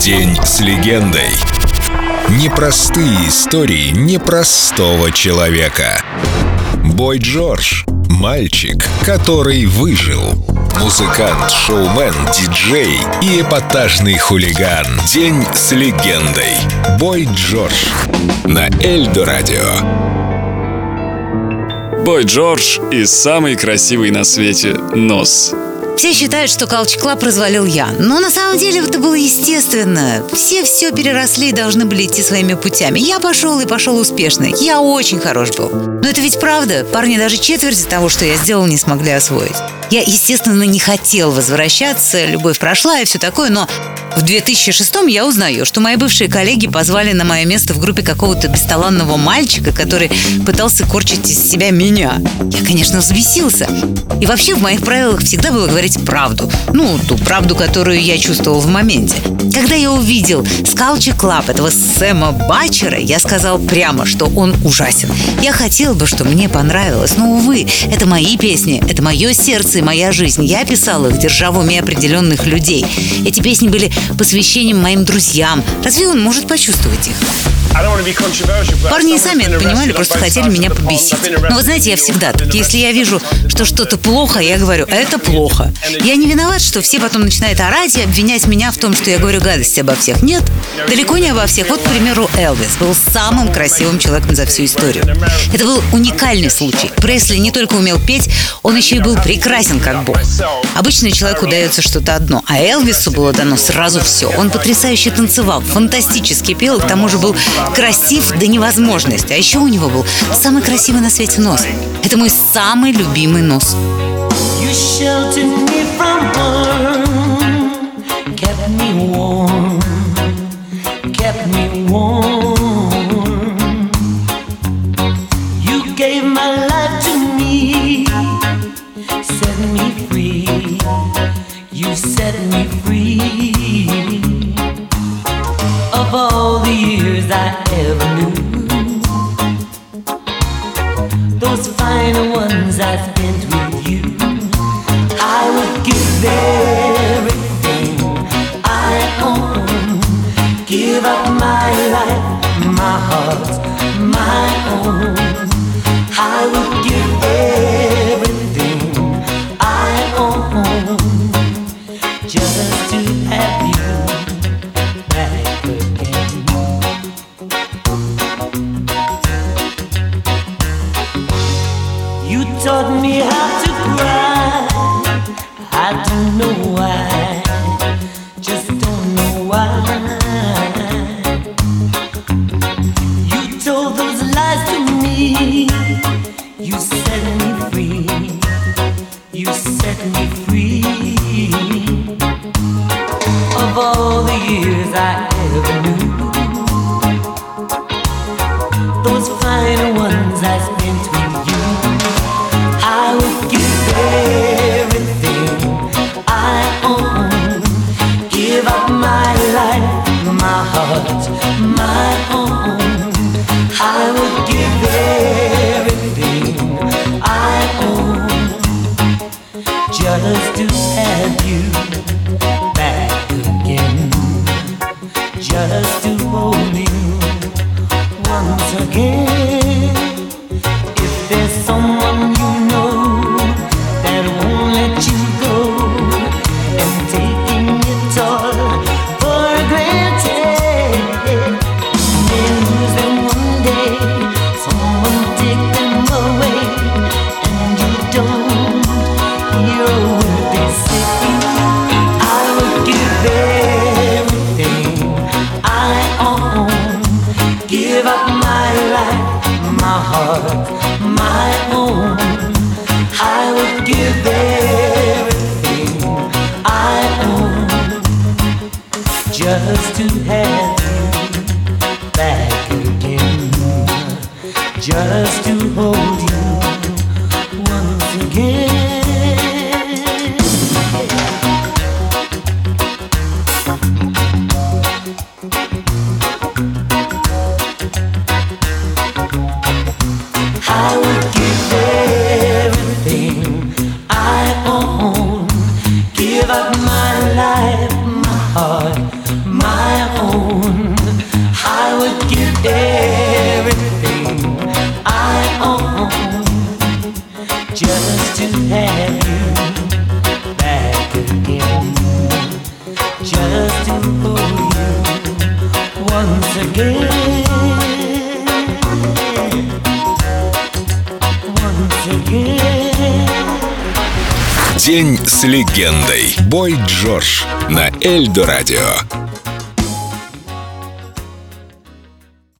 День с легендой. Непростые истории непростого человека. Бой Джордж. Мальчик, который выжил. Музыкант, шоумен, диджей и эпатажный хулиган. День с легендой. Бой Джордж. На Эльдо Радио. Бой Джордж и самый красивый на свете нос. Все считают, что Culture Club развалил я. Но на самом деле это было естественно. Все все переросли и должны были идти своими путями. Я пошел и пошел успешно. Я очень хорош был. Но это ведь правда. Парни даже четверти того, что я сделал, не смогли освоить. Я, естественно, не хотел возвращаться. Любовь прошла и все такое. Но в 2006 я узнаю, что мои бывшие коллеги позвали на мое место в группе какого-то бесталанного мальчика, который пытался корчить из себя меня. Я, конечно, взбесился. И вообще в моих правилах всегда было говорить правду. Ну, ту правду, которую я чувствовал в моменте. Когда я увидел с Culture Club этого Сэма Бачера, я сказал прямо, что он ужасен. Я хотел бы, чтобы мне понравилось, но, увы, это мои песни, это мое сердце и моя жизнь. Я писал их, держа в уме определенных людей. Эти песни были посвящением моим друзьям. Разве он может почувствовать их? Парни и сами это понимали, просто хотели меня побесить. Но вы знаете, я всегда так. Если я вижу, что что-то плохо, я говорю, это плохо. Я не виноват, что все потом начинают орать и обвинять меня в том, что я говорю гадости обо всех. Нет, далеко не обо всех. Вот, к примеру, Элвис был самым красивым человеком за всю историю. Это был уникальный случай. Пресли не только умел петь, он еще и был прекрасен как бог. Обычно человеку дается что-то одно, а Элвису было дано сразу все. Он потрясающе танцевал, фантастически пел, к тому же был красив до невозможности. А еще у него был самый красивый на свете нос. Это мой самый любимый нос. set me free of all the years I ever knew. Those final ones I spent with you, I would give everything I own, give up my life, my heart, my own. I would give own just to have you back again. Just to hold you once again. Heart, my own. I would give everything I own just to have you back again, just to hold you День с легендой. Бой Джордж на Эльдо радио.